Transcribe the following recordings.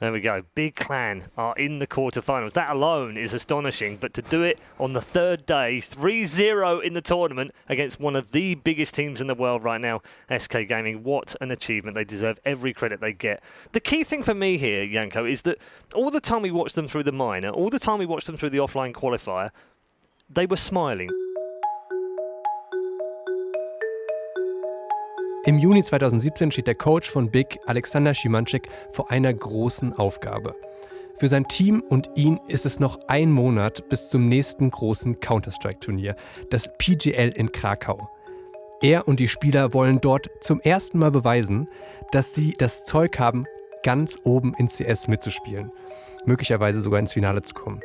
There we go. Big Clan are in the quarterfinals. That alone is astonishing, but to do it on the third day, 3 0 in the tournament against one of the biggest teams in the world right now, SK Gaming, what an achievement. They deserve every credit they get. The key thing for me here, Yanko, is that all the time we watched them through the minor, all the time we watched them through the offline qualifier, they were smiling. Im Juni 2017 steht der Coach von Big, Alexander Schimanczyk, vor einer großen Aufgabe. Für sein Team und ihn ist es noch ein Monat bis zum nächsten großen Counter-Strike-Turnier, das PGL in Krakau. Er und die Spieler wollen dort zum ersten Mal beweisen, dass sie das Zeug haben, ganz oben in CS mitzuspielen, möglicherweise sogar ins Finale zu kommen.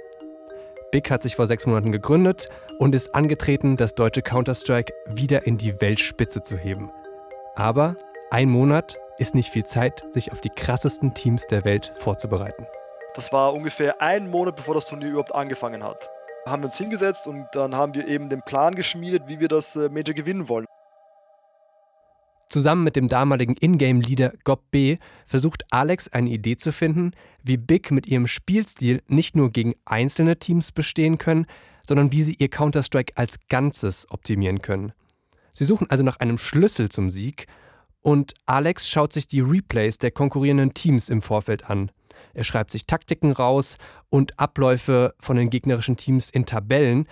Big hat sich vor sechs Monaten gegründet und ist angetreten, das deutsche Counter-Strike wieder in die Weltspitze zu heben. Aber ein Monat ist nicht viel Zeit, sich auf die krassesten Teams der Welt vorzubereiten. Das war ungefähr ein Monat, bevor das Turnier überhaupt angefangen hat. Haben wir uns hingesetzt und dann haben wir eben den Plan geschmiedet, wie wir das äh, Major gewinnen wollen. Zusammen mit dem damaligen Ingame-Leader Gob B versucht Alex eine Idee zu finden, wie Big mit ihrem Spielstil nicht nur gegen einzelne Teams bestehen können, sondern wie sie ihr Counter-Strike als Ganzes optimieren können. Sie suchen also nach einem Schlüssel zum Sieg und Alex schaut sich die Replays der konkurrierenden Teams im Vorfeld an. Er schreibt sich Taktiken raus und Abläufe von den gegnerischen Teams in Tabellen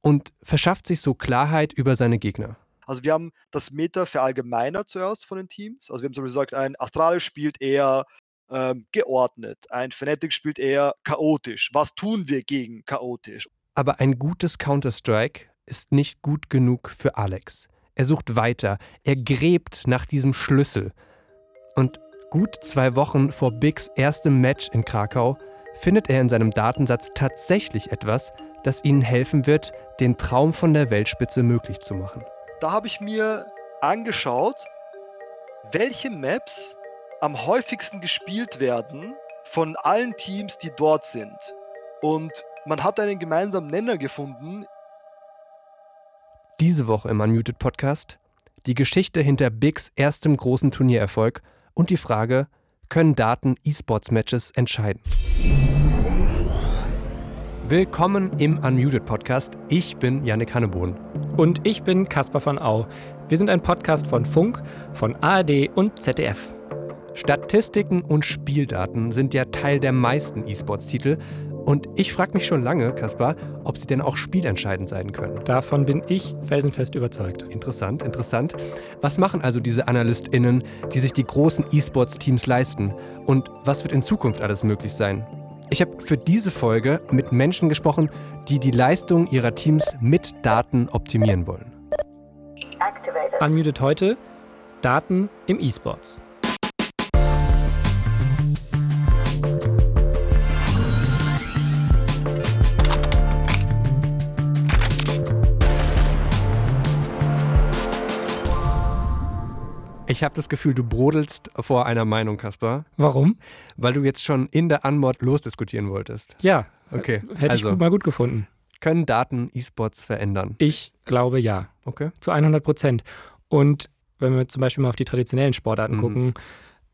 und verschafft sich so Klarheit über seine Gegner. Also wir haben das Meta verallgemeinert zuerst von den Teams. Also wir haben zum Beispiel gesagt, ein Astralis spielt eher ähm, geordnet, ein Fnatic spielt eher chaotisch. Was tun wir gegen chaotisch? Aber ein gutes Counter-Strike ist nicht gut genug für Alex. Er sucht weiter, er gräbt nach diesem Schlüssel. Und gut zwei Wochen vor Bigs erstem Match in Krakau findet er in seinem Datensatz tatsächlich etwas, das ihnen helfen wird, den Traum von der Weltspitze möglich zu machen. Da habe ich mir angeschaut, welche Maps am häufigsten gespielt werden von allen Teams, die dort sind. Und man hat einen gemeinsamen Nenner gefunden diese Woche im Unmuted Podcast die Geschichte hinter Bigs erstem großen Turniererfolg und die Frage, können Daten E-Sports-Matches entscheiden? Willkommen im Unmuted Podcast. Ich bin Yannick Hannebohn. Und ich bin Caspar von Au. Wir sind ein Podcast von Funk, von ARD und ZDF. Statistiken und Spieldaten sind ja Teil der meisten E-Sports-Titel und ich frage mich schon lange, Kaspar, ob sie denn auch spielentscheidend sein können. Davon bin ich felsenfest überzeugt. Interessant, interessant. Was machen also diese AnalystInnen, die sich die großen E-Sports-Teams leisten? Und was wird in Zukunft alles möglich sein? Ich habe für diese Folge mit Menschen gesprochen, die die Leistung ihrer Teams mit Daten optimieren wollen. Unmuted heute Daten im E-Sports. Ich habe das Gefühl, du brodelst vor einer Meinung, Kaspar. Warum? Weil du jetzt schon in der Anmod losdiskutieren wolltest. Ja. Okay. Hätte also, ich mal gut gefunden. Können Daten E-Sports verändern? Ich glaube ja. Okay. Zu 100 Prozent. Und wenn wir zum Beispiel mal auf die traditionellen Sportarten mhm. gucken,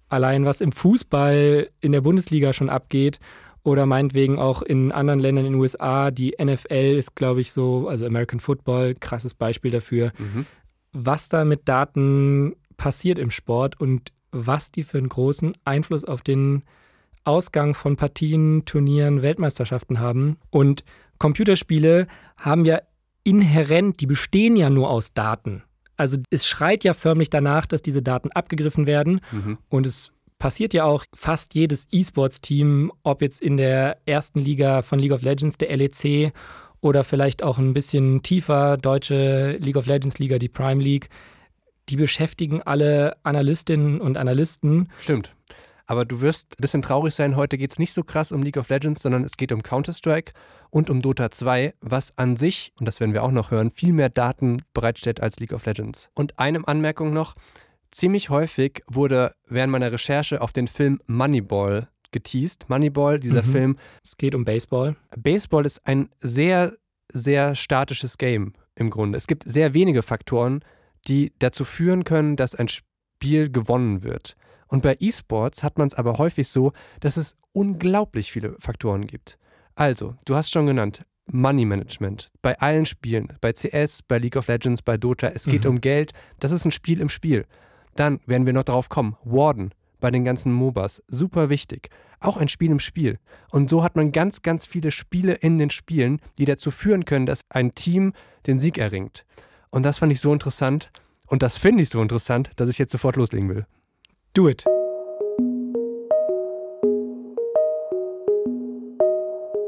allein was im Fußball in der Bundesliga schon abgeht oder meinetwegen auch in anderen Ländern in den USA, die NFL ist, glaube ich, so, also American Football, krasses Beispiel dafür. Mhm. Was da mit Daten passiert im Sport und was die für einen großen Einfluss auf den Ausgang von Partien, Turnieren, Weltmeisterschaften haben. Und Computerspiele haben ja inhärent, die bestehen ja nur aus Daten. Also es schreit ja förmlich danach, dass diese Daten abgegriffen werden. Mhm. Und es passiert ja auch fast jedes E-Sports-Team, ob jetzt in der ersten Liga von League of Legends, der LEC, oder vielleicht auch ein bisschen tiefer, deutsche League of Legends Liga, die Prime League, die beschäftigen alle Analystinnen und Analysten. Stimmt. Aber du wirst ein bisschen traurig sein, heute geht es nicht so krass um League of Legends, sondern es geht um Counter-Strike und um Dota 2, was an sich, und das werden wir auch noch hören, viel mehr Daten bereitstellt als League of Legends. Und eine Anmerkung noch, ziemlich häufig wurde während meiner Recherche auf den Film Moneyball geteased. Moneyball, dieser mhm. Film. Es geht um Baseball. Baseball ist ein sehr, sehr statisches Game im Grunde. Es gibt sehr wenige Faktoren, die dazu führen können, dass ein Spiel gewonnen wird. Und bei E-Sports hat man es aber häufig so, dass es unglaublich viele Faktoren gibt. Also, du hast schon genannt, Money Management. Bei allen Spielen, bei CS, bei League of Legends, bei Dota, es geht Mhm. um Geld. Das ist ein Spiel im Spiel. Dann werden wir noch darauf kommen. Warden bei den ganzen MOBAs. Super wichtig. Auch ein Spiel im Spiel. Und so hat man ganz, ganz viele Spiele in den Spielen, die dazu führen können, dass ein Team den Sieg erringt. Und das fand ich so interessant. Und das finde ich so interessant, dass ich jetzt sofort loslegen will. Do it.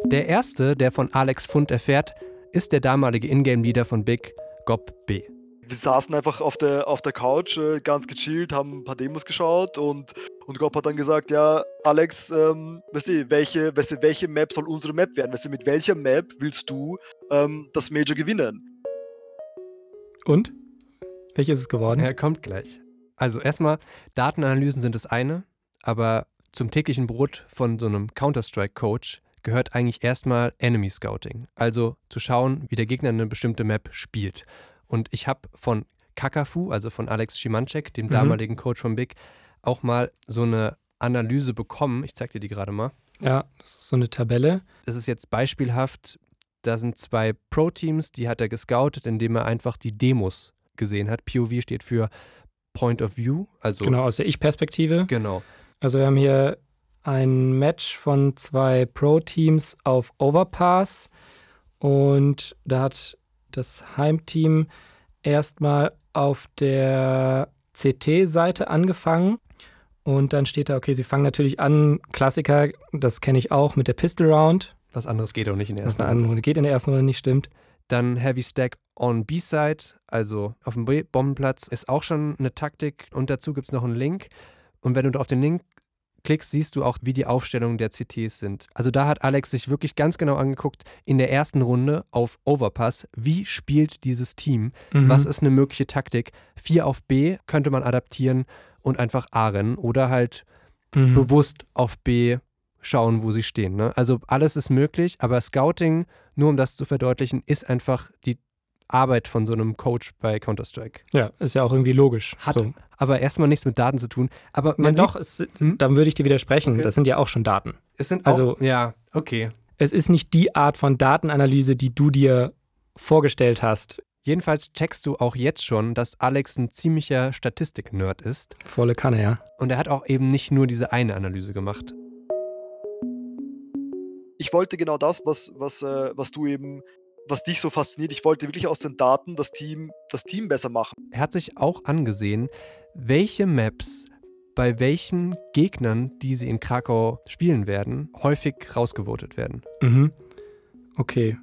Der erste, der von Alex Fund erfährt, ist der damalige Ingame-Leader von Big, Gob B. Wir saßen einfach auf der, auf der Couch, äh, ganz gechillt, haben ein paar Demos geschaut und, und Gob hat dann gesagt, ja, Alex, ähm, weißt du, welche, weißt du, welche Map soll unsere Map werden? Weißt du, mit welcher Map willst du ähm, das Major gewinnen? Und? Welches ist es geworden? Er kommt gleich. Also erstmal, Datenanalysen sind das eine, aber zum täglichen Brot von so einem Counter-Strike-Coach gehört eigentlich erstmal Enemy Scouting. Also zu schauen, wie der Gegner eine bestimmte Map spielt. Und ich habe von Kakafu, also von Alex Schimanczek, dem Mhm. damaligen Coach von Big, auch mal so eine Analyse bekommen. Ich zeig dir die gerade mal. Ja, das ist so eine Tabelle. Das ist jetzt beispielhaft, da sind zwei Pro-Teams, die hat er gescoutet, indem er einfach die Demos gesehen hat. POV steht für Point of View, also Genau, aus der Ich-Perspektive. genau. Also wir haben hier ein Match von zwei Pro-Teams auf Overpass und da hat das Heimteam erstmal auf der CT-Seite angefangen und dann steht da, okay, sie fangen natürlich an, Klassiker, das kenne ich auch, mit der Pistol Round, Was anderes geht auch nicht in der was ersten eine andere Runde. Geht in der ersten Runde nicht stimmt. Dann Heavy Stack on B-Side, also auf dem Bombenplatz, ist auch schon eine Taktik. Und dazu gibt es noch einen Link. Und wenn du auf den Link klickst, siehst du auch, wie die Aufstellungen der CTs sind. Also da hat Alex sich wirklich ganz genau angeguckt, in der ersten Runde auf Overpass, wie spielt dieses Team? Mhm. Was ist eine mögliche Taktik? 4 auf B könnte man adaptieren und einfach A rennen oder halt Mhm. bewusst auf B schauen, wo sie stehen. Ne? Also alles ist möglich, aber Scouting, nur um das zu verdeutlichen, ist einfach die Arbeit von so einem Coach bei Counter-Strike. Ja, ist ja auch irgendwie logisch. Hat so. aber erstmal nichts mit Daten zu tun. Aber Man man doch, es, Hm? dann würde ich dir widersprechen. Okay. Das sind ja auch schon Daten. es sind also- auch, ja, okay. Es ist nicht die Art von Datenanalyse, die du dir vorgestellt hast. Jedenfalls checkst du auch jetzt schon, dass Alex ein ziemlicher Statistik-Nerd ist. Volle Kanne, ja. Und er hat auch eben nicht nur diese eine Analyse gemacht. Ich wollte genau das, was, was, äh, was du eben, was dich so fasziniert. Ich wollte wirklich aus den Daten das Team, das Team besser machen. Er hat sich auch angesehen, welche Maps bei welchen Gegnern, die sie in Krakau spielen werden, häufig rausgevotet werden. Mhm. Okay.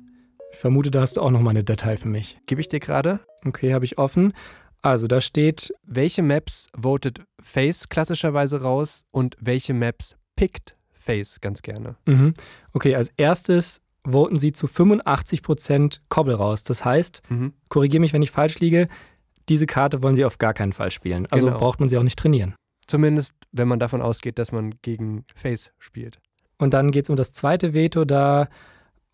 Ich vermute, da hast du auch noch mal eine Datei für mich. Gebe ich dir gerade? Okay, habe ich offen. Also, da steht, Welche Maps votet Face klassischerweise raus und welche Maps pickt Face ganz gerne? mhm. okay, als erstes voten sie zu 85% Kobbel raus. Das heißt, Mhm. korrigiere mich, wenn ich falsch liege, diese Karte wollen sie auf gar keinen Fall spielen. Also Genau. braucht man sie auch nicht trainieren. Zumindest, wenn man davon ausgeht, dass man gegen Face spielt. Und dann geht es um das zweite Veto. Da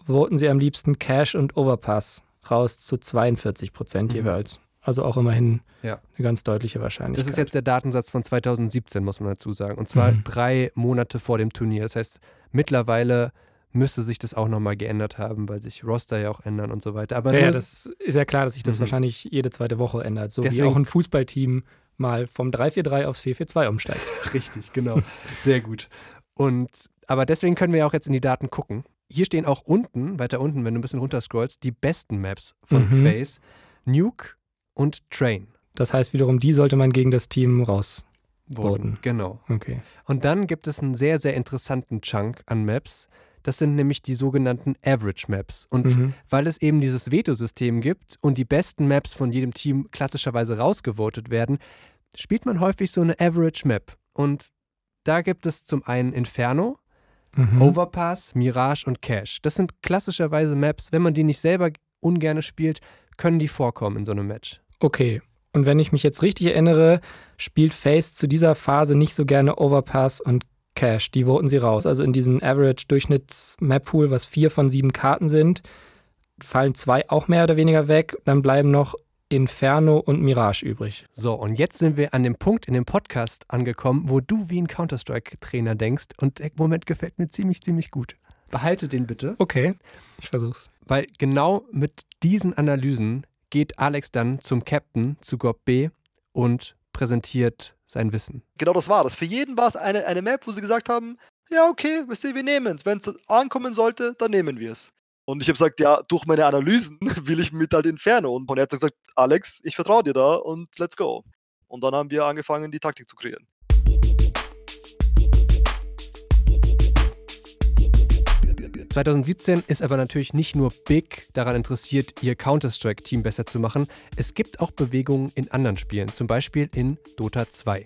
voten sie am liebsten Cash und Overpass raus zu 42 Prozent Mhm. jeweils. Also auch immerhin Ja. eine ganz deutliche Wahrscheinlichkeit. Das ist jetzt der Datensatz von 2017, muss man dazu sagen. Und zwar Mhm. drei Monate vor dem Turnier. Das heißt, mittlerweile müsste sich das auch nochmal geändert haben, weil sich Roster ja auch ändern und so weiter. Aber ja, ja, das ist ja klar, dass sich das Mhm. wahrscheinlich jede zweite Woche ändert. So Deswegen- wie auch ein Fußballteam mal vom 3-4-3 aufs 4-4-2 umsteigt. Richtig, genau. Sehr gut. Und aber deswegen können wir ja auch jetzt in die Daten gucken. Hier stehen auch unten, weiter unten, wenn du ein bisschen runterscrollst, die besten Maps von Mhm. Face, Nuke und Train. Das heißt wiederum, die sollte man gegen das Team raus. Genau. Okay. Und dann gibt es einen sehr, sehr interessanten Chunk an Maps. Das sind nämlich die sogenannten Average Maps. Und Mhm. weil es eben dieses Veto-System gibt und die besten Maps von jedem Team klassischerweise rausgevotet werden, spielt man häufig so eine Average Map. Und da gibt es zum einen Inferno, Mhm. Overpass, Mirage und Cache. Das sind klassischerweise Maps, wenn man die nicht selber ungerne spielt, können die vorkommen in so einem Match. Okay. Und wenn ich mich jetzt richtig erinnere, spielt Face zu dieser Phase nicht so gerne Overpass und Cash. Die voten sie raus. Also in diesen Average-Durchschnitts-Map-Pool, was vier von sieben Karten sind, fallen zwei auch mehr oder weniger weg. Dann bleiben noch Inferno und Mirage übrig. So, und jetzt sind wir an dem Punkt in dem Podcast angekommen, wo du wie ein Counter-Strike-Trainer denkst. Und der Moment gefällt mir ziemlich, ziemlich gut. Behalte den bitte. Okay, ich versuch's. Weil genau mit diesen Analysen geht Alex dann zum Captain, zu Gob B und präsentiert sein Wissen. Genau das war das. Für jeden war es eine, eine Map, wo sie gesagt haben, ja, okay, wisst ihr, wir nehmen es. Wenn es ankommen sollte, dann nehmen wir es. Und ich habe gesagt, ja, durch meine Analysen will ich mit halt Inferno. Und er hat gesagt, Alex, ich vertraue dir da und let's go. Und dann haben wir angefangen, die Taktik zu kreieren. 2017 ist aber natürlich nicht nur Big daran interessiert, ihr Counter-Strike-Team besser zu machen. Es gibt auch Bewegungen in anderen Spielen, zum Beispiel in Dota 2.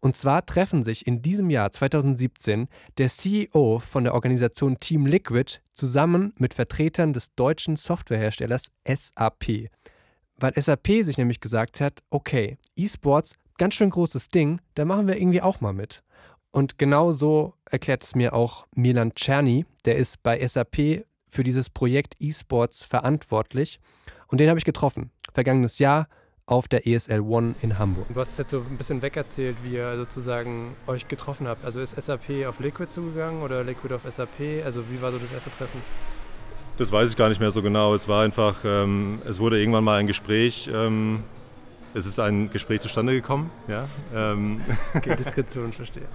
Und zwar treffen sich in diesem Jahr 2017 der CEO von der Organisation Team Liquid zusammen mit Vertretern des deutschen Softwareherstellers SAP. Weil SAP sich nämlich gesagt hat, okay, E-Sports, ganz schön großes Ding, da machen wir irgendwie auch mal mit. Und genau so erklärt es mir auch Milan Czerny, der ist bei SAP für dieses Projekt eSports verantwortlich. Und den habe ich getroffen, vergangenes Jahr auf der ESL One in Hamburg. Du hast jetzt so ein bisschen wegerzählt, wie ihr sozusagen euch getroffen habt. Also ist SAP auf Liquid zugegangen oder Liquid auf SAP? Also wie war so das erste Treffen? Das weiß ich gar nicht mehr so genau. Es war einfach, ähm, es wurde irgendwann mal ein Gespräch ähm, es ist ein Gespräch zustande gekommen. Ja, ähm. okay, Diskretion, verstehe.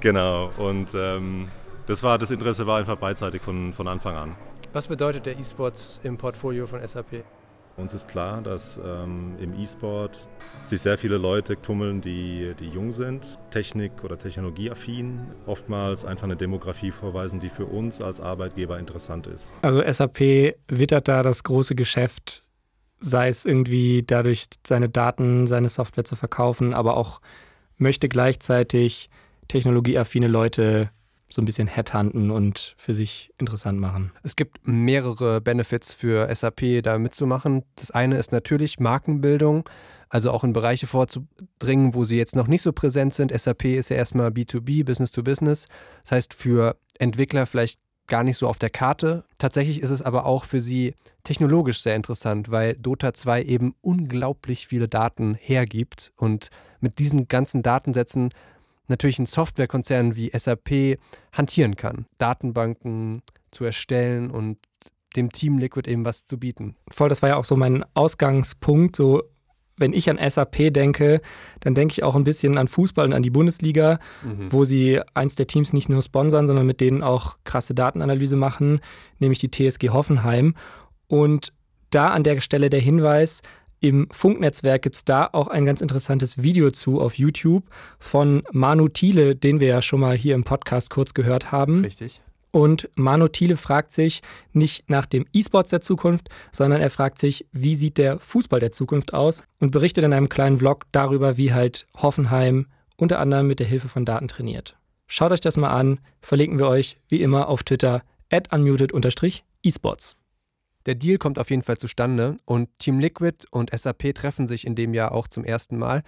Genau, und ähm, das, war, das Interesse war einfach beidseitig von, von Anfang an. Was bedeutet der E-Sports im Portfolio von SAP? Uns ist klar, dass ähm, im E-Sport sich sehr viele Leute tummeln, die, die jung sind, Technik- oder Technologieaffin, oftmals einfach eine Demografie vorweisen, die für uns als Arbeitgeber interessant ist. Also SAP wittert da das große Geschäft sei es irgendwie dadurch, seine Daten, seine Software zu verkaufen, aber auch möchte gleichzeitig technologieaffine Leute so ein bisschen headhunten und für sich interessant machen. Es gibt mehrere Benefits für SAP, da mitzumachen. Das eine ist natürlich Markenbildung, also auch in Bereiche vorzudringen, wo sie jetzt noch nicht so präsent sind. SAP ist ja erstmal B2B, Business to Business. Das heißt, für Entwickler vielleicht gar nicht so auf der Karte. Tatsächlich ist es aber auch für sie technologisch sehr interessant, weil Dota 2 eben unglaublich viele Daten hergibt und mit diesen ganzen Datensätzen natürlich ein Softwarekonzern wie SAP hantieren kann, Datenbanken zu erstellen und dem Team Liquid eben was zu bieten. Voll, das war ja auch so mein Ausgangspunkt, so wenn ich an SAP denke, dann denke ich auch ein bisschen an Fußball und an die Bundesliga, mhm. wo sie eins der Teams nicht nur sponsern, sondern mit denen auch krasse Datenanalyse machen, nämlich die TSG Hoffenheim. Und da an der Stelle der Hinweis, im Funknetzwerk gibt es da auch ein ganz interessantes Video zu auf YouTube von Manu Thiele, den wir ja schon mal hier im Podcast kurz gehört haben. Richtig. Und Manu Thiele fragt sich nicht nach dem E-Sports der Zukunft, sondern er fragt sich, wie sieht der Fußball der Zukunft aus und berichtet in einem kleinen Vlog darüber, wie halt Hoffenheim unter anderem mit der Hilfe von Daten trainiert. Schaut euch das mal an, verlinken wir euch wie immer auf Twitter at unmuted-esports. Der Deal kommt auf jeden Fall zustande und Team Liquid und SAP treffen sich in dem Jahr auch zum ersten Mal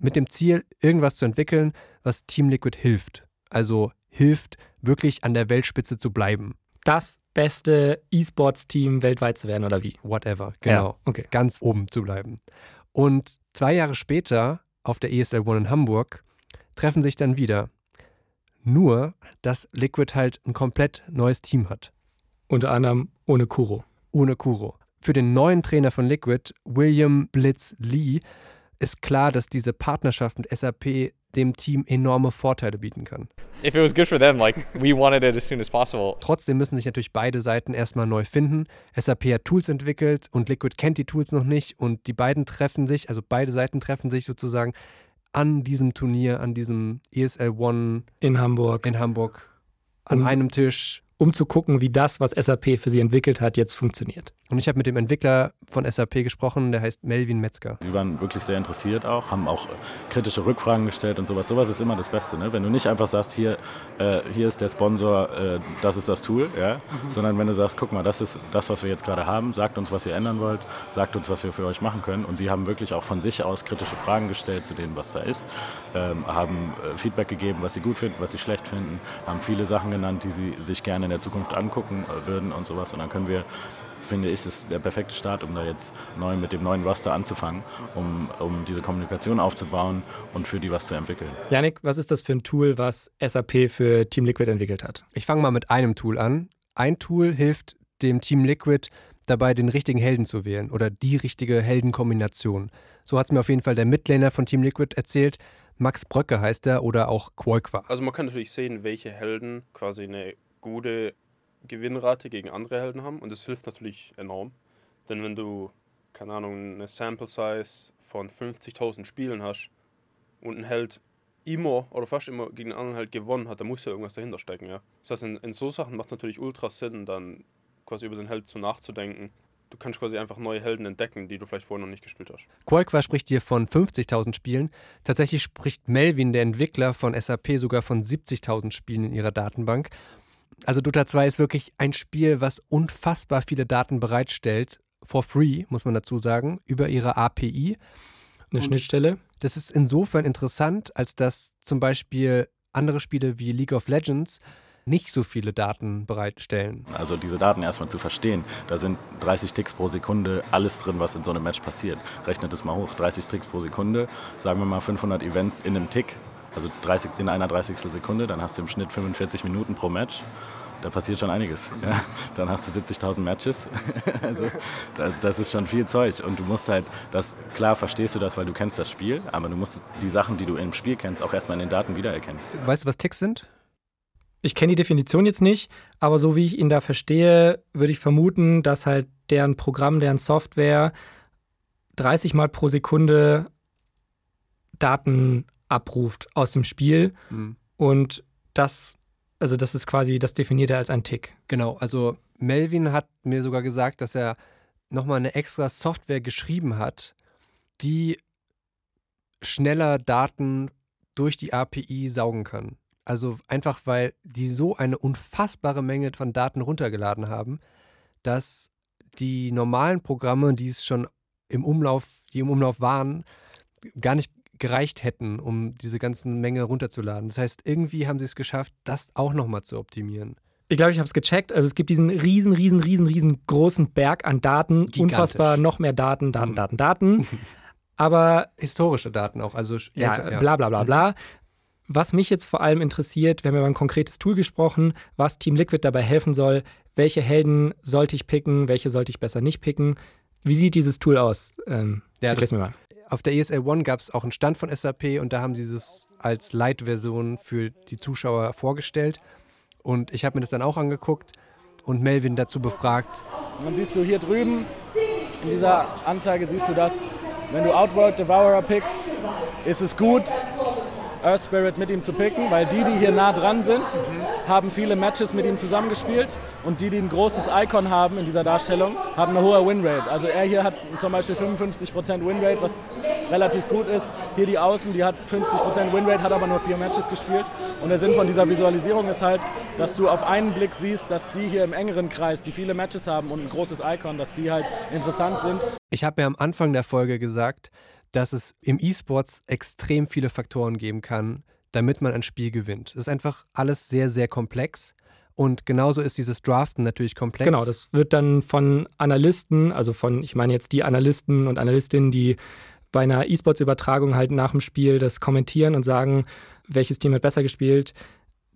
mit dem Ziel, irgendwas zu entwickeln, was Team Liquid hilft. Also hilft, wirklich an der Weltspitze zu bleiben. Das beste E-Sports-Team weltweit zu werden, oder wie? Whatever, genau. Ja, okay. Ganz oben zu bleiben. Und zwei Jahre später, auf der ESL One in Hamburg, treffen sich dann wieder. Nur, dass Liquid halt ein komplett neues Team hat. Unter anderem ohne Kuro. Ohne Kuro. Für den neuen Trainer von Liquid, William Blitz Lee, ist klar, dass diese Partnerschaft mit SAP dem Team enorme Vorteile bieten kann. If it was good for them, like we wanted it as soon as possible. Trotzdem müssen sich natürlich beide Seiten erstmal neu finden. SAP hat Tools entwickelt und Liquid kennt die Tools noch nicht und die beiden treffen sich, also beide Seiten treffen sich sozusagen an diesem Turnier, an diesem ESL One in Hamburg. In Hamburg an um, einem Tisch um zu gucken, wie das, was SAP für sie entwickelt hat, jetzt funktioniert. Und ich habe mit dem Entwickler von SAP gesprochen, der heißt Melvin Metzger. Sie waren wirklich sehr interessiert auch, haben auch kritische Rückfragen gestellt und sowas. Sowas ist immer das Beste, ne? wenn du nicht einfach sagst, hier, äh, hier ist der Sponsor, äh, das ist das Tool, ja? Mhm. sondern wenn du sagst, guck mal, das ist das, was wir jetzt gerade haben, sagt uns, was ihr ändern wollt, sagt uns, was wir für euch machen können. Und sie haben wirklich auch von sich aus kritische Fragen gestellt zu dem, was da ist, ähm, haben äh, Feedback gegeben, was sie gut finden, was sie schlecht finden, haben viele Sachen genannt, die sie sich gerne in der Zukunft angucken äh, würden und sowas. Und dann können wir finde ich, ist der perfekte Start, um da jetzt neu mit dem neuen Roster anzufangen, um, um diese Kommunikation aufzubauen und für die was zu entwickeln. Janik, was ist das für ein Tool, was SAP für Team Liquid entwickelt hat? Ich fange mal mit einem Tool an. Ein Tool hilft dem Team Liquid dabei, den richtigen Helden zu wählen oder die richtige Heldenkombination. So hat es mir auf jeden Fall der Midlaner von Team Liquid erzählt. Max Bröcke heißt er oder auch Quoiqua. Also man kann natürlich sehen, welche Helden quasi eine gute Gewinnrate gegen andere Helden haben und das hilft natürlich enorm. Denn wenn du, keine Ahnung, eine Sample Size von 50.000 Spielen hast und ein Held immer oder fast immer gegen einen anderen Held gewonnen hat, dann muss ja irgendwas dahinter stecken, ja. Das heißt, in, in so Sachen macht es natürlich ultra Sinn, dann quasi über den Held zu nachzudenken. Du kannst quasi einfach neue Helden entdecken, die du vielleicht vorher noch nicht gespielt hast. Qualqua spricht hier von 50.000 Spielen. Tatsächlich spricht Melvin, der Entwickler von SAP, sogar von 70.000 Spielen in ihrer Datenbank. Also Dota 2 ist wirklich ein Spiel, was unfassbar viele Daten bereitstellt, for free, muss man dazu sagen, über ihre API. Eine Schnittstelle. Das ist insofern interessant, als dass zum Beispiel andere Spiele wie League of Legends nicht so viele Daten bereitstellen. Also diese Daten erstmal zu verstehen. Da sind 30 Ticks pro Sekunde alles drin, was in so einem Match passiert. Rechnet es mal hoch. 30 Ticks pro Sekunde, sagen wir mal 500 Events in einem Tick, also 30, in einer 30. Sekunde, dann hast du im Schnitt 45 Minuten pro Match. Da passiert schon einiges. Ja. Dann hast du 70.000 Matches. also das ist schon viel Zeug. Und du musst halt, das, klar verstehst du das, weil du kennst das Spiel, aber du musst die Sachen, die du im Spiel kennst, auch erstmal in den Daten wiedererkennen. Weißt du, was Ticks sind? Ich kenne die Definition jetzt nicht, aber so wie ich ihn da verstehe, würde ich vermuten, dass halt deren Programm, deren Software 30 Mal pro Sekunde Daten abruft aus dem Spiel. Mhm. Und das, also das ist quasi, das definiert er als ein Tick. Genau, also Melvin hat mir sogar gesagt, dass er nochmal eine extra Software geschrieben hat, die schneller Daten durch die API saugen kann. Also einfach, weil die so eine unfassbare Menge von Daten runtergeladen haben, dass die normalen Programme, die es schon im Umlauf, die im Umlauf waren, gar nicht gereicht hätten, um diese ganzen Menge runterzuladen. Das heißt, irgendwie haben sie es geschafft, das auch nochmal zu optimieren. Ich glaube, ich habe es gecheckt. Also es gibt diesen riesen, riesen, riesen, riesen großen Berg an Daten. Gigantisch. Unfassbar noch mehr Daten, Daten, mhm. Daten, Daten. Aber historische Daten auch, also ja, ja, bla bla bla bla. Was mich jetzt vor allem interessiert, wir haben über ein konkretes Tool gesprochen, was Team Liquid dabei helfen soll. Welche Helden sollte ich picken, welche sollte ich besser nicht picken? Wie sieht dieses Tool aus? Ähm, ja, das, mir mal. Auf der ESL One gab es auch einen Stand von SAP und da haben sie es als Light-Version für die Zuschauer vorgestellt. Und ich habe mir das dann auch angeguckt und Melvin dazu befragt. dann siehst du hier drüben, in dieser Anzeige siehst du das, wenn du Outworld Devourer pickst, ist es gut, Earth Spirit mit ihm zu picken, weil die, die hier nah dran sind, haben viele Matches mit ihm zusammengespielt und die, die ein großes Icon haben in dieser Darstellung, haben eine hohe Winrate. Also er hier hat zum Beispiel 55% Winrate, was relativ gut ist. Hier die Außen, die hat 50% Winrate, hat aber nur vier Matches gespielt. Und der Sinn von dieser Visualisierung ist halt, dass du auf einen Blick siehst, dass die hier im engeren Kreis, die viele Matches haben und ein großes Icon, dass die halt interessant sind. Ich habe ja am Anfang der Folge gesagt, dass es im E-Sports extrem viele Faktoren geben kann, damit man ein Spiel gewinnt. Es ist einfach alles sehr, sehr komplex. Und genauso ist dieses Draften natürlich komplex. Genau, das wird dann von Analysten, also von, ich meine jetzt die Analysten und Analystinnen, die bei einer E-Sports-Übertragung halt nach dem Spiel das kommentieren und sagen, welches Team hat besser gespielt,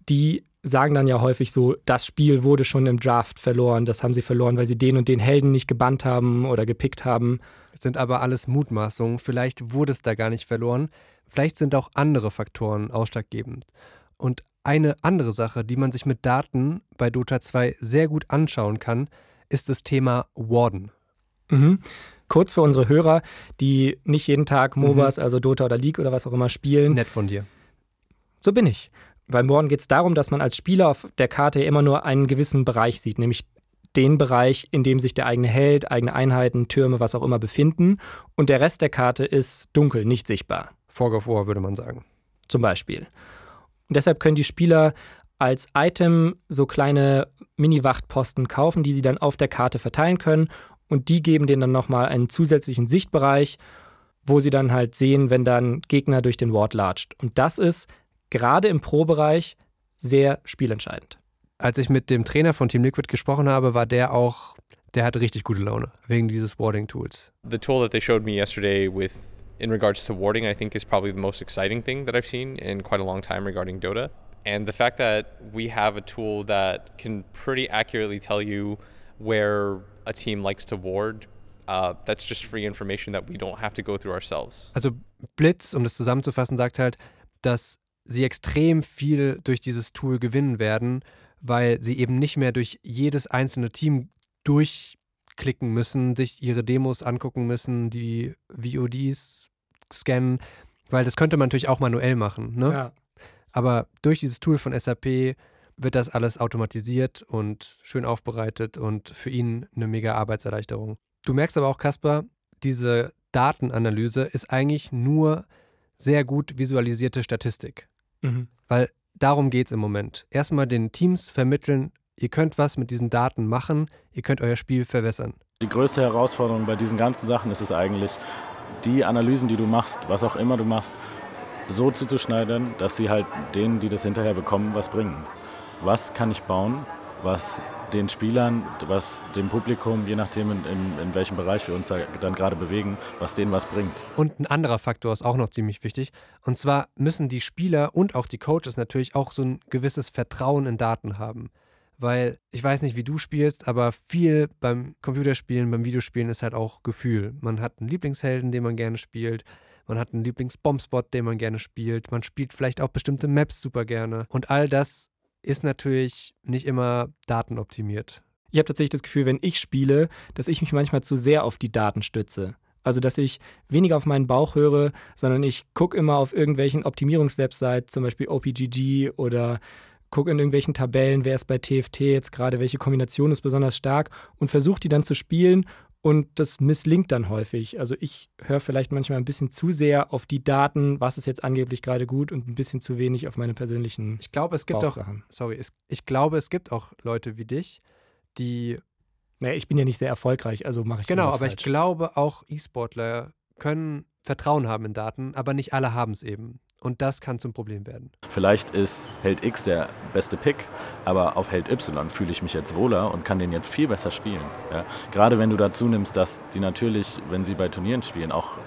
die sagen dann ja häufig so, das Spiel wurde schon im Draft verloren, das haben sie verloren, weil sie den und den Helden nicht gebannt haben oder gepickt haben. Sind aber alles Mutmaßungen, vielleicht wurde es da gar nicht verloren, vielleicht sind auch andere Faktoren ausschlaggebend. Und eine andere Sache, die man sich mit Daten bei Dota 2 sehr gut anschauen kann, ist das Thema Warden. Mhm. Kurz für unsere Hörer, die nicht jeden Tag MOBAs, mhm. also Dota oder League oder was auch immer spielen. Nett von dir. So bin ich. Beim Morden geht es darum, dass man als Spieler auf der Karte immer nur einen gewissen Bereich sieht, nämlich den Bereich, in dem sich der eigene Held, eigene Einheiten, Türme, was auch immer befinden. Und der Rest der Karte ist dunkel, nicht sichtbar. Fog of War würde man sagen. Zum Beispiel. Und deshalb können die Spieler als Item so kleine Mini-Wachtposten kaufen, die sie dann auf der Karte verteilen können. Und die geben denen dann nochmal einen zusätzlichen Sichtbereich, wo sie dann halt sehen, wenn dann Gegner durch den Ward latscht. Und das ist gerade im Pro-Bereich sehr spielentscheidend. Als ich mit dem Trainer von Team Liquid gesprochen habe, war der auch der hat richtig gute Laune wegen dieses Warding-Tools. The tool that they showed me yesterday with in regards to warding, I think is probably the most exciting thing that I've seen in quite a long time regarding Dota. And the fact that we have a tool that can pretty accurately tell you where a team likes to ward, uh, that's just free information that we don't have to go through ourselves. Also Blitz, um das zusammenzufassen, sagt halt, dass sie extrem viel durch dieses Tool gewinnen werden, weil sie eben nicht mehr durch jedes einzelne Team durchklicken müssen, sich ihre Demos angucken müssen, die VODs scannen, weil das könnte man natürlich auch manuell machen. Ne? Ja. Aber durch dieses Tool von SAP wird das alles automatisiert und schön aufbereitet und für ihn eine mega Arbeitserleichterung. Du merkst aber auch, Kasper, diese Datenanalyse ist eigentlich nur sehr gut visualisierte Statistik. Mhm. Weil darum geht es im Moment. Erstmal den Teams vermitteln, ihr könnt was mit diesen Daten machen, ihr könnt euer Spiel verwässern. Die größte Herausforderung bei diesen ganzen Sachen ist es eigentlich, die Analysen, die du machst, was auch immer du machst, so zuzuschneidern, dass sie halt denen, die das hinterher bekommen, was bringen. Was kann ich bauen, was den Spielern, was dem Publikum, je nachdem in, in, in welchem Bereich wir uns da dann gerade bewegen, was denen was bringt. Und ein anderer Faktor ist auch noch ziemlich wichtig. Und zwar müssen die Spieler und auch die Coaches natürlich auch so ein gewisses Vertrauen in Daten haben. Weil ich weiß nicht, wie du spielst, aber viel beim Computerspielen, beim Videospielen ist halt auch Gefühl. Man hat einen Lieblingshelden, den man gerne spielt. Man hat einen Lieblingsbombspot, den man gerne spielt. Man spielt vielleicht auch bestimmte Maps super gerne. Und all das ist natürlich nicht immer datenoptimiert. Ich habe tatsächlich das Gefühl, wenn ich spiele, dass ich mich manchmal zu sehr auf die Daten stütze. Also, dass ich weniger auf meinen Bauch höre, sondern ich gucke immer auf irgendwelchen Optimierungswebsites, zum Beispiel OPGG oder gucke in irgendwelchen Tabellen, wer ist bei TFT jetzt gerade, welche Kombination ist besonders stark und versuche die dann zu spielen und das misslingt dann häufig. Also ich höre vielleicht manchmal ein bisschen zu sehr auf die Daten, was ist jetzt angeblich gerade gut und ein bisschen zu wenig auf meine persönlichen Ich glaube, es gibt auch, sorry, es, ich glaube, es gibt auch Leute wie dich, die Naja, ich bin ja nicht sehr erfolgreich, also mache ich Genau, aber ich falsch. glaube auch E-Sportler können Vertrauen haben in Daten, aber nicht alle haben es eben. Und das kann zum Problem werden. Vielleicht ist Held X der beste Pick, aber auf Held Y fühle ich mich jetzt wohler und kann den jetzt viel besser spielen. Ja? Gerade wenn du dazu nimmst, dass die natürlich, wenn sie bei Turnieren spielen, auch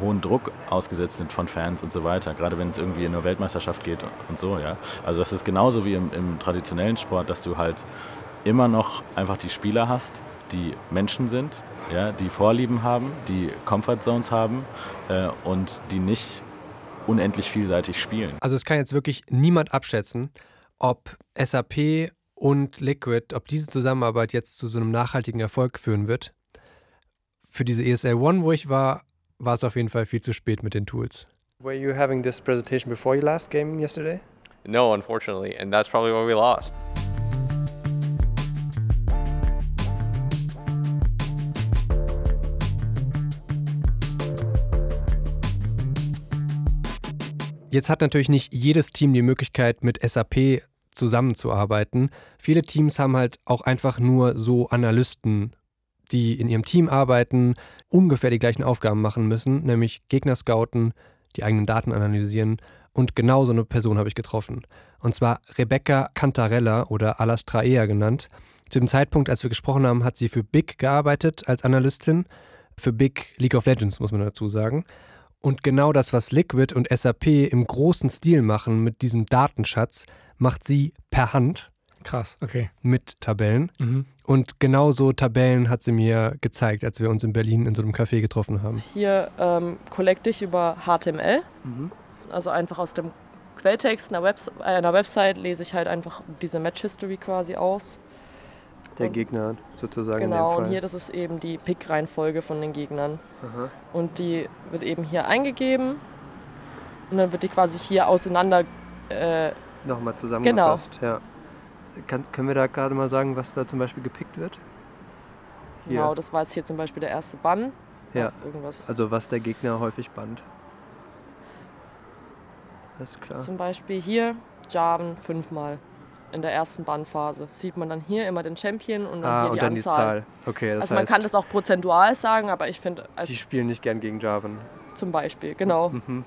hohen Druck ausgesetzt sind von Fans und so weiter, gerade wenn es irgendwie in eine Weltmeisterschaft geht und so, ja. Also das ist genauso wie im, im traditionellen Sport, dass du halt immer noch einfach die Spieler hast, die Menschen sind, ja, die Vorlieben haben, die Comfort Zones haben äh, und die nicht unendlich vielseitig spielen. Also es kann jetzt wirklich niemand abschätzen, ob SAP und Liquid, ob diese Zusammenarbeit jetzt zu so einem nachhaltigen Erfolg führen wird. Für diese ESL One, wo ich war, war es auf jeden Fall viel zu spät mit den Tools. Were you having this presentation before your last game yesterday? No, unfortunately, and that's probably why we lost. Jetzt hat natürlich nicht jedes Team die Möglichkeit, mit SAP zusammenzuarbeiten. Viele Teams haben halt auch einfach nur so Analysten, die in ihrem Team arbeiten, ungefähr die gleichen Aufgaben machen müssen, nämlich Gegner scouten, die eigenen Daten analysieren. Und genau so eine Person habe ich getroffen. Und zwar Rebecca Cantarella oder Alastraea genannt. Zu dem Zeitpunkt, als wir gesprochen haben, hat sie für Big gearbeitet als Analystin. Für Big League of Legends, muss man dazu sagen. Und genau das, was Liquid und SAP im großen Stil machen mit diesem Datenschatz, macht sie per Hand Krass, okay. mit Tabellen. Mhm. Und genauso Tabellen hat sie mir gezeigt, als wir uns in Berlin in so einem Café getroffen haben. Hier ähm, collecte ich über HTML, also einfach aus dem Quelltext einer, Webs einer Website lese ich halt einfach diese Match History quasi aus. Der Gegner sozusagen Genau, und hier das ist eben die Pick-Reihenfolge von den Gegnern. Aha. Und die wird eben hier eingegeben und dann wird die quasi hier auseinander. Äh, Nochmal zusammengefasst. Genau. Ja. Kann, können wir da gerade mal sagen, was da zum Beispiel gepickt wird? Hier. Genau, das war jetzt hier zum Beispiel der erste Bann. Ja. Irgendwas. Also was der Gegner häufig bannt. Alles klar. Zum Beispiel hier Jarvan fünfmal. In der ersten Bannphase sieht man dann hier immer den Champion und dann ah, hier und die dann Anzahl. die Zahl. Okay, das also man kann das auch prozentual sagen, aber ich finde, als die spielen nicht gern gegen Javan. zum Beispiel, genau. Mhm.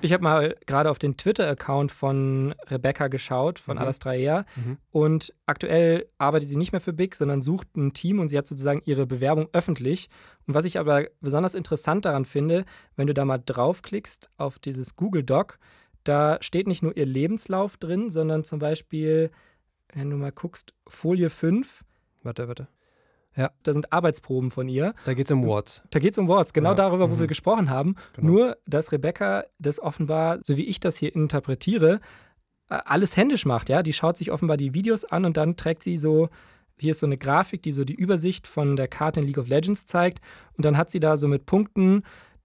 Ich habe mal gerade auf den Twitter-Account von Rebecca geschaut, von Mhm. Alastraea. Mhm. Und aktuell arbeitet sie nicht mehr für Big, sondern sucht ein Team und sie hat sozusagen ihre Bewerbung öffentlich. Und was ich aber besonders interessant daran finde, wenn du da mal draufklickst auf dieses Google Doc, da steht nicht nur ihr Lebenslauf drin, sondern zum Beispiel, wenn du mal guckst, Folie 5, Warte, warte. da sind Arbeitsproben von ihr. Da geht es um Wards. Da geht es um Worts, genau Ja, darüber, wo mhm. wir gesprochen haben. Genau. Nur, dass Rebecca das offenbar, so wie ich das hier interpretiere, alles händisch macht. Ja, die schaut sich offenbar die Videos an und dann trägt sie so. Hier ist so eine Grafik, die so die Übersicht von der Karte in League of Legends zeigt. Und dann hat sie da so mit Punkten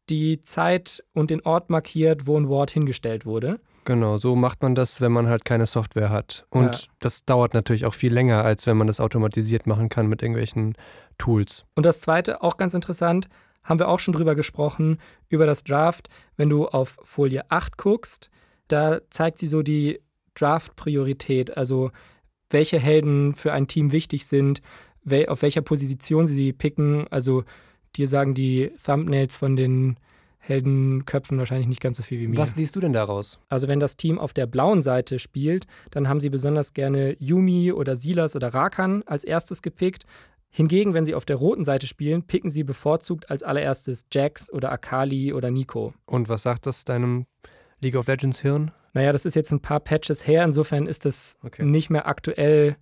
die Zeit und den Ort markiert, wo ein Ward hingestellt wurde. Genau, so macht man das, wenn man halt keine Software hat. Und Ja. das dauert natürlich auch viel länger, als wenn man das automatisiert machen kann mit irgendwelchen Tools. Und das zweite, auch ganz interessant, haben wir auch schon drüber gesprochen, über das Draft. Wenn du auf Folie 8 guckst, da zeigt sie so die Draft-Priorität, also welche Helden für ein Team wichtig sind, auf welcher Position sie sie picken. Also dir sagen die Thumbnails von den Heldenköpfen wahrscheinlich nicht ganz so viel wie mir. Was liest du denn daraus? Also wenn das Team auf der blauen Seite spielt, dann haben sie besonders gerne Yumi oder Silas oder Rakan als erstes gepickt. Hingegen, wenn sie auf der roten Seite spielen, picken sie bevorzugt als allererstes Jax oder Akali oder Nico. Und was sagt das deinem League of Legends Hirn? Naja, das ist jetzt ein paar Patches her, insofern ist das Okay. nicht mehr aktuell,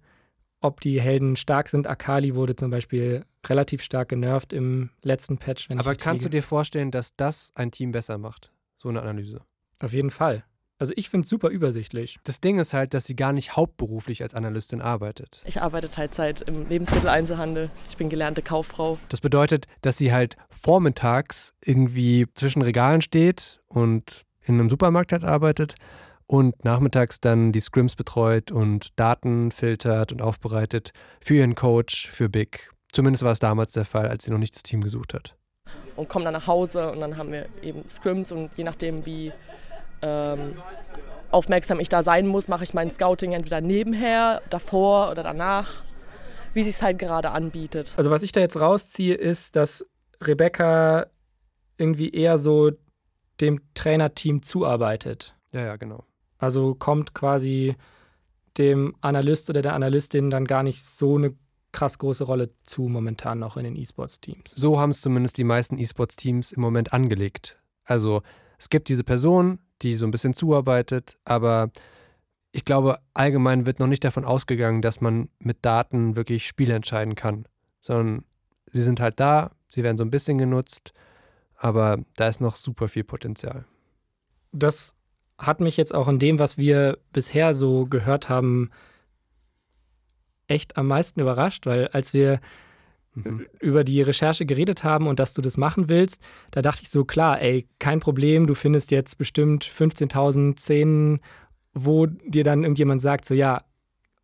ob die Helden stark sind. Akali wurde zum Beispiel relativ stark genervt im letzten Patch. Wenn Aber ich kannst du dir vorstellen, dass das ein Team besser macht? So eine Analyse. Auf jeden Fall. Also ich finde es super übersichtlich. Das Ding ist halt, dass sie gar nicht hauptberuflich als Analystin arbeitet. Ich arbeite Teilzeit im Lebensmitteleinzelhandel. Ich bin gelernte Kauffrau. Das bedeutet, dass sie halt vormittags irgendwie zwischen Regalen steht und in einem Supermarkt halt arbeitet und nachmittags dann die Scrims betreut und Daten filtert und aufbereitet für ihren Coach, für Big. Zumindest war es damals der Fall, als sie noch nicht das Team gesucht hat. und komme dann nach Hause und dann haben wir eben Scrims und je nachdem, wie ähm, aufmerksam ich da sein muss, mache ich mein Scouting entweder nebenher, davor oder danach, wie sich es halt gerade anbietet. Also was ich da jetzt rausziehe, ist, dass Rebecca irgendwie eher so dem Trainerteam zuarbeitet. Ja, ja, genau. Also kommt quasi dem Analyst oder der Analystin dann gar nicht so eine krass große Rolle zu momentan noch in den E-Sports-Teams. So haben es zumindest die meisten E-Sports-Teams im Moment angelegt. Also es gibt diese Person, die so ein bisschen zuarbeitet, aber ich glaube, allgemein wird noch nicht davon ausgegangen, dass man mit Daten wirklich Spiele entscheiden kann, sondern sie sind halt da, sie werden so ein bisschen genutzt, aber da ist noch super viel Potenzial. Das hat mich jetzt auch in dem, was wir bisher so gehört haben, echt am meisten überrascht, weil als wir Mhm. über die Recherche geredet haben und dass du das machen willst, da dachte ich so, klar, ey, kein Problem, du findest jetzt bestimmt 15.000 Szenen, wo dir dann irgendjemand sagt, so ja,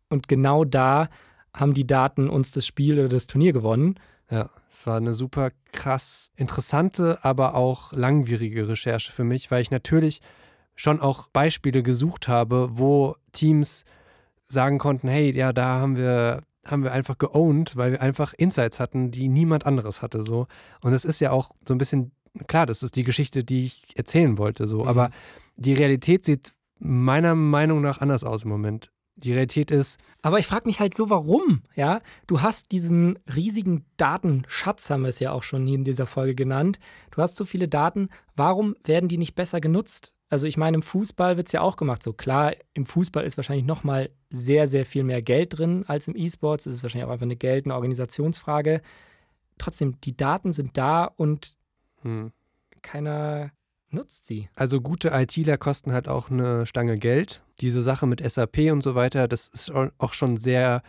und genau da haben die Daten uns das Spiel oder das Turnier gewonnen. Ja, es war eine super krass interessante, aber auch langwierige Recherche für mich, weil ich natürlich schon auch Beispiele gesucht habe, wo Teams sagen konnten, hey, ja, da haben wir haben wir einfach geowned, weil wir einfach Insights hatten, die niemand anderes hatte so. Und es ist ja auch so ein bisschen klar, das ist die Geschichte, die ich erzählen wollte so, Mhm. aber die Realität sieht meiner Meinung nach anders aus im Moment. Die Realität ist, Aber ich frage mich halt so, warum? Ja, du hast diesen riesigen Datenschatz, haben wir es ja auch schon in dieser Folge genannt. Du hast so viele Daten, warum werden die nicht besser genutzt? Also ich meine, im Fußball wird es ja auch gemacht. So klar, im Fußball ist wahrscheinlich noch mal sehr, sehr viel mehr Geld drin als im E-Sports. Es ist wahrscheinlich auch einfach eine Geld-, eine Organisationsfrage. Trotzdem, die Daten sind da und hm, keiner nutzt sie. Also gute ITler kosten halt auch eine Stange Geld. Diese Sache mit SAP und so weiter, das ist auch schon sehr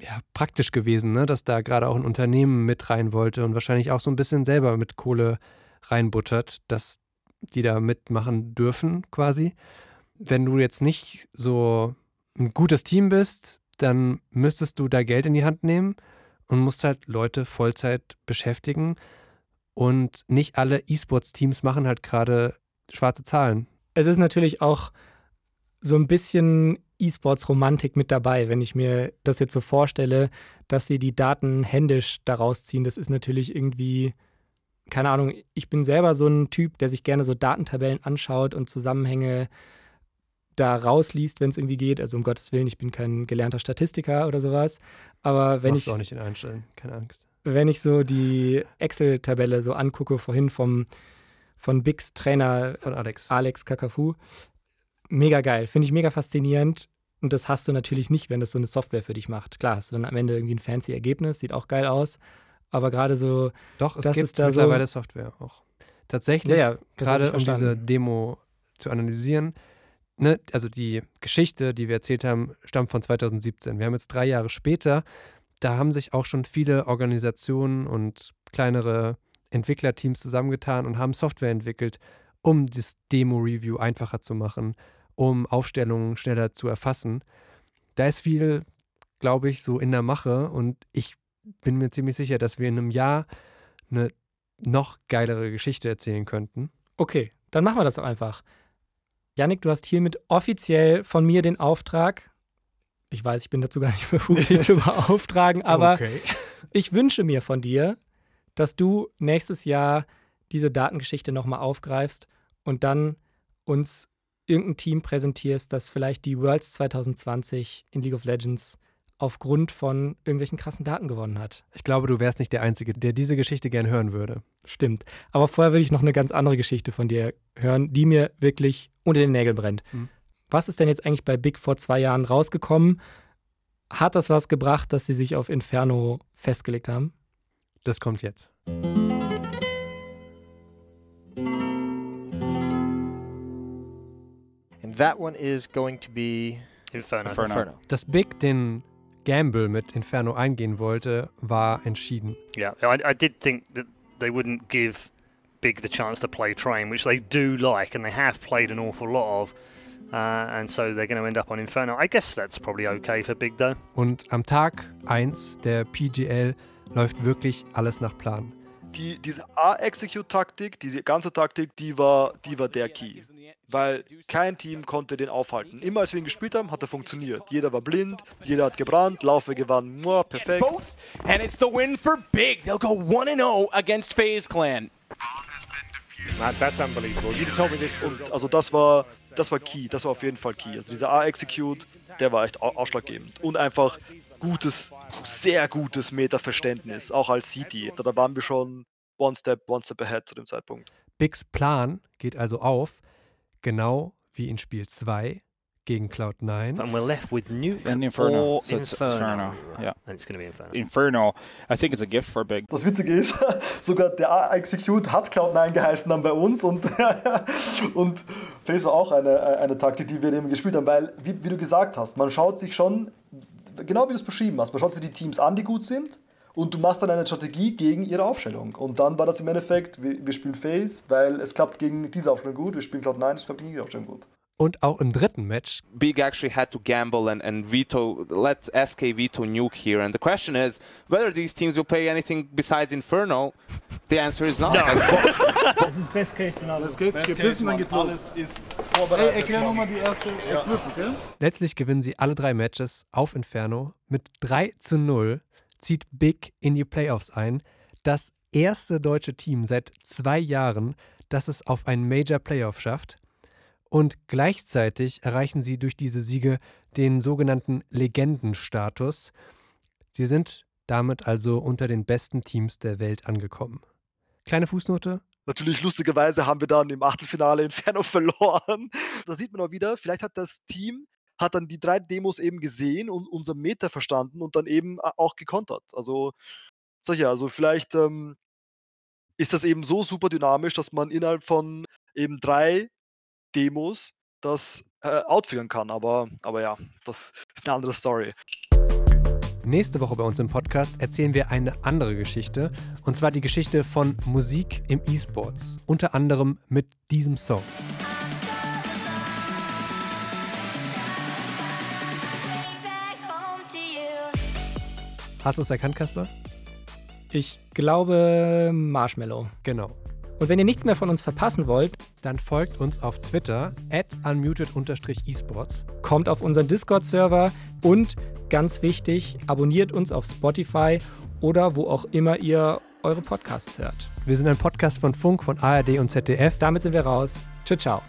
ja, praktisch gewesen, ne? dass da gerade auch ein Unternehmen mit rein wollte und wahrscheinlich auch so ein bisschen selber mit Kohle reinbuttert, dass die da mitmachen dürfen quasi. Wenn du jetzt nicht so ein gutes Team bist, dann müsstest du da Geld in die Hand nehmen und musst halt Leute Vollzeit beschäftigen. Und nicht alle E-Sports-Teams machen halt gerade schwarze Zahlen. Es ist natürlich auch so ein bisschen E-Sports-Romantik mit dabei, wenn ich mir das jetzt so vorstelle, dass sie die Daten händisch daraus ziehen. Das ist natürlich irgendwie keine Ahnung, ich bin selber so ein Typ, der sich gerne so Datentabellen anschaut und Zusammenhänge da rausliest, wenn es irgendwie geht. Also um Gottes Willen, ich bin kein gelernter Statistiker oder sowas. Aber wenn Machst ich auch nicht in Einstellen, keine Angst. wenn ich so die Excel-Tabelle so angucke, vorhin vom, von Bigs Trainer Von Alex. Alex Kakafu, mega geil, finde ich mega faszinierend. Und das hast du natürlich nicht, wenn das so eine Software für dich macht. Klar, hast du dann am Ende irgendwie ein fancy Ergebnis, sieht auch geil aus. Aber gerade so, Doch, es das gibt ist da so- mittlerweile Software auch. Tatsächlich, Ja, ja, gerade um diese. Demo zu analysieren, ne, also die Geschichte, die wir erzählt haben, stammt von 2017. Wir haben jetzt drei Jahre später, da haben sich auch schon viele Organisationen und kleinere Entwicklerteams zusammengetan und haben Software entwickelt, um das Demo-Review einfacher zu machen, um Aufstellungen schneller zu erfassen. Da ist viel, glaube ich, so in der Mache und ich bin mir ziemlich sicher, dass wir in einem Jahr eine noch geilere Geschichte erzählen könnten. okay, dann machen wir das doch einfach. Yannick, du hast hiermit offiziell von mir den Auftrag. Ich weiß, ich bin dazu gar nicht befugt, dich zu beauftragen, aber okay. ich wünsche mir von dir, dass du nächstes Jahr diese Datengeschichte nochmal aufgreifst und dann uns irgendein Team präsentierst, das vielleicht die Worlds 2020 in League of Legends aufgrund von irgendwelchen krassen Daten gewonnen hat. Ich glaube, du wärst nicht der Einzige, der diese Geschichte gern hören würde. Stimmt. Aber vorher will ich noch eine ganz andere Geschichte von dir hören, die mir wirklich unter den Nägeln brennt. Mhm. Was ist denn jetzt eigentlich bei Big vor zwei Jahren rausgekommen? Hat das was gebracht, dass sie sich auf Inferno festgelegt haben? Das kommt jetzt. And that one is going to be Inferno. Inferno. Inferno. Dass Big den Gamble mit Inferno eingehen wollte, war entschieden. Yeah, I, I did think that they wouldn't give Big the chance to play Train, which they do like, and they have played an awful lot of. Uh, and so they're going to end up on Inferno. I guess that's probably okay for Big, though. Und am Tag 1 der PGL läuft wirklich alles nach Plan. Die, diese A-Execute-Taktik, diese ganze Taktik, die war, die war der Key. Weil kein Team konnte den aufhalten. Immer als wir ihn gespielt haben, hat er funktioniert. Jeder war blind, jeder hat gebrannt, Laufe gewann, muah, perfekt. And it's the win for Big. They'll go 1 0 against FaZe Clan. That, that's unbelievable. You told me this Und also das war, das war Key, das war auf jeden Fall Key. Also dieser A-Execute, der war echt au- ausschlaggebend. Und einfach gutes, sehr gutes Meta-Verständnis, auch als City. Da, da waren wir schon one step, one step ahead zu dem Zeitpunkt. Bigs Plan geht also auf, genau wie in Spiel 2 gegen Cloud9. And we're left with Nuke And Inferno. or So it's Inferno. Inferno. Yeah. And it's going to be Inferno. Inferno. I think it's a gift for Big. Das Witzige ist, sogar der A-Execute hat Cloud9 geheißen dann bei uns und, und Face war auch eine, eine Taktik, die wir eben gespielt haben, weil, wie, wie du gesagt hast, man schaut sich schon, genau wie du es beschrieben hast, man schaut sich die Teams an, die gut sind und du machst dann eine Strategie gegen ihre Aufstellung. Und dann war das im Endeffekt, wir, wir spielen Face, weil es klappt gegen diese Aufstellung gut, wir spielen Cloud9, es klappt gegen die Aufstellung gut. Und auch im dritten Match Big actually had to gamble and, and veto, let SK veto Nuke here. And the question is whether these teams will play anything besides Inferno. The answer is not. Das ist Best Case Szenario. Das geht's, gibt Wissen, dann geht's los. ist Ey, erklär nochmal die erste Equip, okay? Letztlich gewinnen sie alle drei Matches auf Inferno. Mit 3 zu 0 zieht Big in die Playoffs ein. Das erste deutsche Team seit zwei Jahren, das es auf einen Major Playoff schafft. Und gleichzeitig erreichen sie durch diese Siege den sogenannten Legendenstatus. Sie sind damit also unter den besten Teams der Welt angekommen. Kleine Fußnote, Natürlich, lustigerweise haben wir dann im Achtelfinale Inferno verloren. Da sieht man auch wieder, vielleicht hat das Team hat dann die drei Demos eben gesehen und unser Meta verstanden und dann eben auch gekontert. Also, sag ja, also vielleicht ähm, ist das eben so super dynamisch, dass man innerhalb von eben drei Demos das äh, outfigern kann. Aber, aber ja, das ist eine andere Story. Nächste Woche bei uns im Podcast erzählen wir eine andere Geschichte, und zwar die Geschichte von Musik im E-Sports, unter anderem mit diesem Song. Hast du es erkannt, Kasper? Ich glaube Marshmallow. Genau. Und wenn ihr nichts mehr von uns verpassen wollt, dann folgt uns auf Twitter at unmuted-esports. Kommt auf unseren Discord-Server und ganz wichtig, abonniert uns auf Spotify oder wo auch immer ihr eure Podcasts hört. Wir sind ein Podcast von Funk, von ARD und ZDF. Damit sind wir raus. Ciao, ciao.